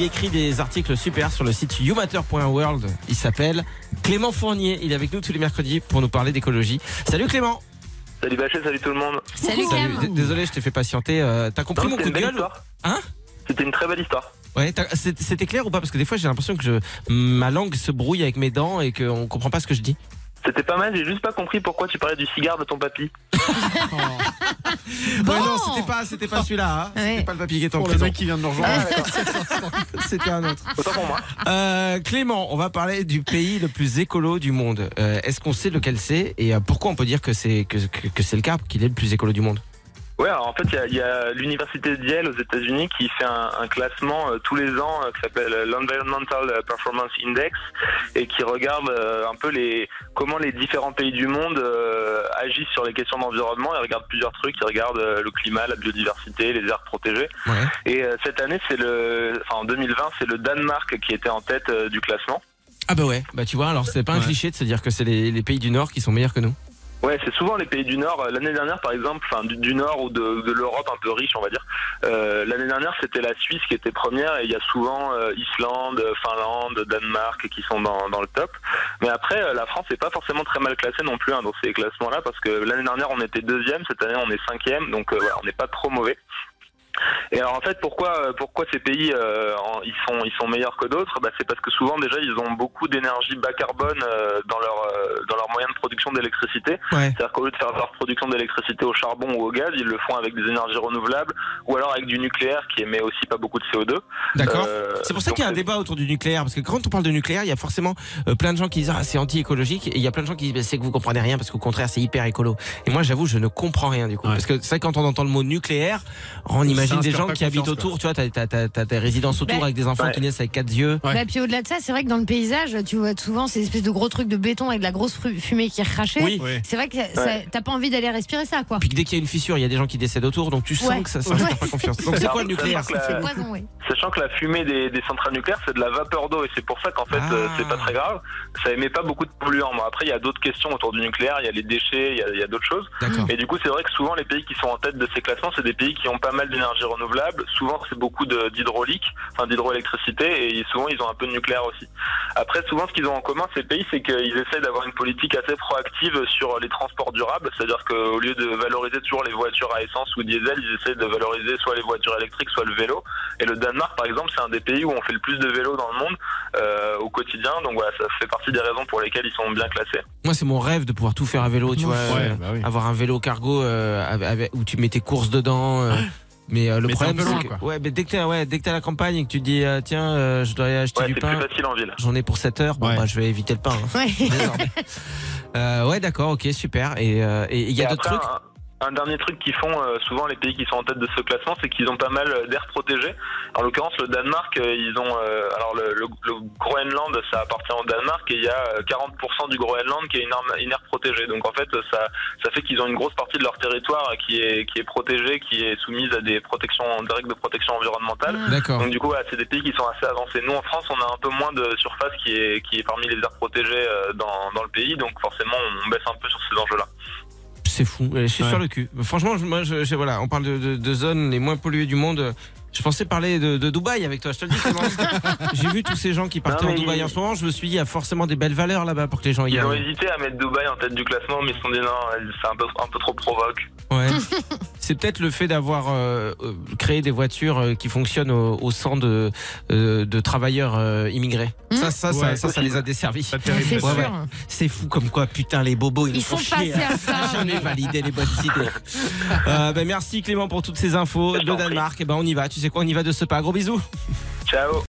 écrit des articles super sur le site youmatter.world. Il s'appelle Clément Fournier. Il est avec nous tous les mercredis pour nous parler d'écologie. Salut Clément Salut Bachet, salut tout le monde. Salut. D- Désolé, je t'ai fait patienter. Euh, T'as compris Non, mon coup de une belle gueule histoire. Hein C'était une très belle histoire. Ouais, c'était clair ou pas? Parce que des fois j'ai l'impression que je, ma langue se brouille avec mes dents et qu'on comprend pas ce que je dis. C'était pas mal, j'ai juste pas compris pourquoi tu parlais du cigare de ton papy. Bon. Ouais, non, c'était pas, c'était pas celui-là. Hein. C'était Ouais. pas le papier qui est en Pour le prison. mec qui vient de nous rejoindre. C'était un autre. Autant pour moi. Euh, Clément, on va parler du pays le plus écolo du monde. Euh, Est-ce qu'on sait lequel c'est et euh, pourquoi on peut dire que c'est que, que, que c'est le cas, qu'il est le plus écolo du monde? Ouais, alors en fait, il y a- il y a, l'université de Yale aux États-Unis qui fait un, un classement euh, tous les ans euh, qui s'appelle euh, l'Environmental Performance Index et qui regarde euh, un peu les comment les différents pays du monde euh, agissent sur les questions d'environnement. Ils regardent plusieurs trucs. Ils regardent euh, le climat, la biodiversité, les aires protégées. Ouais. Et euh, cette année, c'est le, enfin en 2020, c'est le Danemark qui était en tête euh, du classement. Ah bah ouais, bah tu vois, alors c'est pas un Ouais. cliché de se dire que c'est les, les pays du Nord qui sont meilleurs que nous. Ouais, c'est souvent les pays du Nord. Euh, L'année dernière, par exemple, enfin du, Nord ou de, l'Europe un peu riche, on va dire. Euh, L'année dernière, c'était la Suisse qui était première, et il y a souvent euh, Islande, Finlande, Danemark qui sont dans, le top. Mais après, euh, la France n'est pas forcément très mal classée non plus hein, dans ces classements-là, parce que l'année dernière, on était deuxième, cette année, on est cinquième, donc euh, on n'est pas trop mauvais. Et alors en fait, pourquoi euh, pourquoi ces pays euh, ils sont ils sont meilleurs que d'autres? Bah, c'est parce que souvent déjà ils ont beaucoup d'énergie bas carbone euh, dans leur euh, dans leurs moyens de production d'électricité. Ouais. C'est-à-dire qu'au lieu de faire leur production d'électricité au charbon ou au gaz, ils le font avec des énergies renouvelables ou alors avec du nucléaire qui émet aussi pas beaucoup de CO2. D'accord. Euh, C'est pour ça qu'il y a un débat autour du nucléaire, parce que quand on parle de nucléaire, il y a forcément euh, plein de gens qui disent ah, c'est anti-écologique, et il y a plein de gens qui disent bah, c'est que vous comprenez rien, parce qu'au contraire c'est hyper écolo. Et moi j'avoue, je ne comprends rien du coup, Ouais. parce que c'est vrai, quand on entend le mot nucléaire, on imagine des inspire gens qui habitent autour, tu vois, t'as, t'as, t'as, t'as des résidences autour Bah, avec des enfants ouais. qui naissent avec quatre yeux. Ouais. Bah, puis au-delà de ça, c'est vrai que dans le paysage, tu vois souvent ces espèces de gros trucs de béton avec de la grosse fumée qui est recrachée. Oui. C'est vrai que ça- ça- t'as pas envie d'aller respirer ça, quoi. Puis que dès qu'il y a une fissure, il y a des gens qui décèdent autour, donc tu sens Ouais. que ça, ça Ouais. pas confiance. Donc c'est quoi le nucléaire sachant que C'est la- poison, oui. Sachant que la fumée des, des centrales nucléaires, c'est de la vapeur d'eau et c'est pour ça qu'en fait, Ah. euh, c'est pas très grave. Ça émet pas beaucoup de polluants. Bon, après, il y a d'autres questions autour du nucléaire, il y a les déchets, il y a, il y a d'autres choses. D'accord. Et du coup, c'est vrai que souvent, les pays qui sont en tête de ces classements, c'est des pays qui ont pas mal d'énergie renouvelable. Souvent, c'est beaucoup d'hydraulique, enfin d'hydroélectricité, et souvent, ils ont un peu de nucléaire aussi. Après, souvent, ce qu'ils ont en commun, ces pays, c'est qu'ils essaient d'avoir une politique assez proactive sur les transports durables. C'est-à-dire qu'au lieu de valoriser toujours les voitures à essence ou diesel, ils essaient de valoriser soit les voitures électriques, soit le vélo. Et le Danemark, par exemple, c'est un des pays où on fait le plus de vélo dans le monde euh, au quotidien. Donc voilà, ça fait partie des raisons pour lesquelles ils sont bien classés. Moi, c'est mon rêve de pouvoir tout faire à vélo, tu vois. Ouais, euh, bah oui. Avoir un vélo cargo euh, avec- où tu mets tes courses dedans. Mais euh, le Mais problème, c'est que, ouais, mais dès que t'es ouais, dès que t'es à la campagne et que tu te dis euh, tiens, euh, je dois aller acheter Ouais, du c'est pain, plus facile en ville. j'en ai pour 7 heures, bon Ouais. bah je vais éviter le pain. hein, Ouais. Euh, ouais, d'accord, ok, super. Et euh, et il y a Et d'autres trucs? Un, un dernier truc qu'ils font euh, souvent les pays qui sont en tête de ce classement, c'est qu'ils ont pas mal d'aires protégées. En l'occurrence, le Danemark, euh, ils ont euh, alors le, le- le Groenland, ça appartient au Danemark et il y a euh, 40% du Groenland qui est une, arme- une aire protégée. Donc en fait, ça ça fait qu'ils ont une grosse partie de leur territoire qui est qui est protégée, qui est soumise à des protections, des règles de protection environnementale. D'accord. Donc du coup, voilà, c'est des pays qui sont assez avancés. Nous, en France, on a un peu moins de surface qui est qui est parmi les aires protégées euh, dans dans le pays. Donc forcément, on baisse un peu sur ces enjeux-là. C'est fou. Je suis Ouais. sur le cul. Franchement, je- moi, je, je- voilà, on parle de, de- de zones les moins polluées du monde. Je pensais parler de, de Dubaï avec toi. Je te le dis. Clément, parce que J'ai vu tous ces gens qui partaient Non, en Dubaï il- en ce moment. Je me suis dit, il y a forcément des belles valeurs là-bas pour que les gens y Ils ont aillent. hésité à mettre Dubaï en tête du classement, mais ils se sont dit non, c'est un peu, un peu trop provoque. Ouais. C'est peut-être le fait d'avoir euh, euh, créé des voitures euh, qui fonctionnent au, au sang de, euh, de travailleurs euh, immigrés. Hmm. Ça, ça, ça, Ouais, ça, ça les a desservis. C'est Ouais, ouais. Fou comme quoi, putain, les bobos, ils, font sont chier à ça. jamais valider les bonnes idées. Ben, merci Clément pour toutes ces infos de. Danemark. Et ben on y va. Tu sais quoi, on y va de ce pas. Gros bisous. Ciao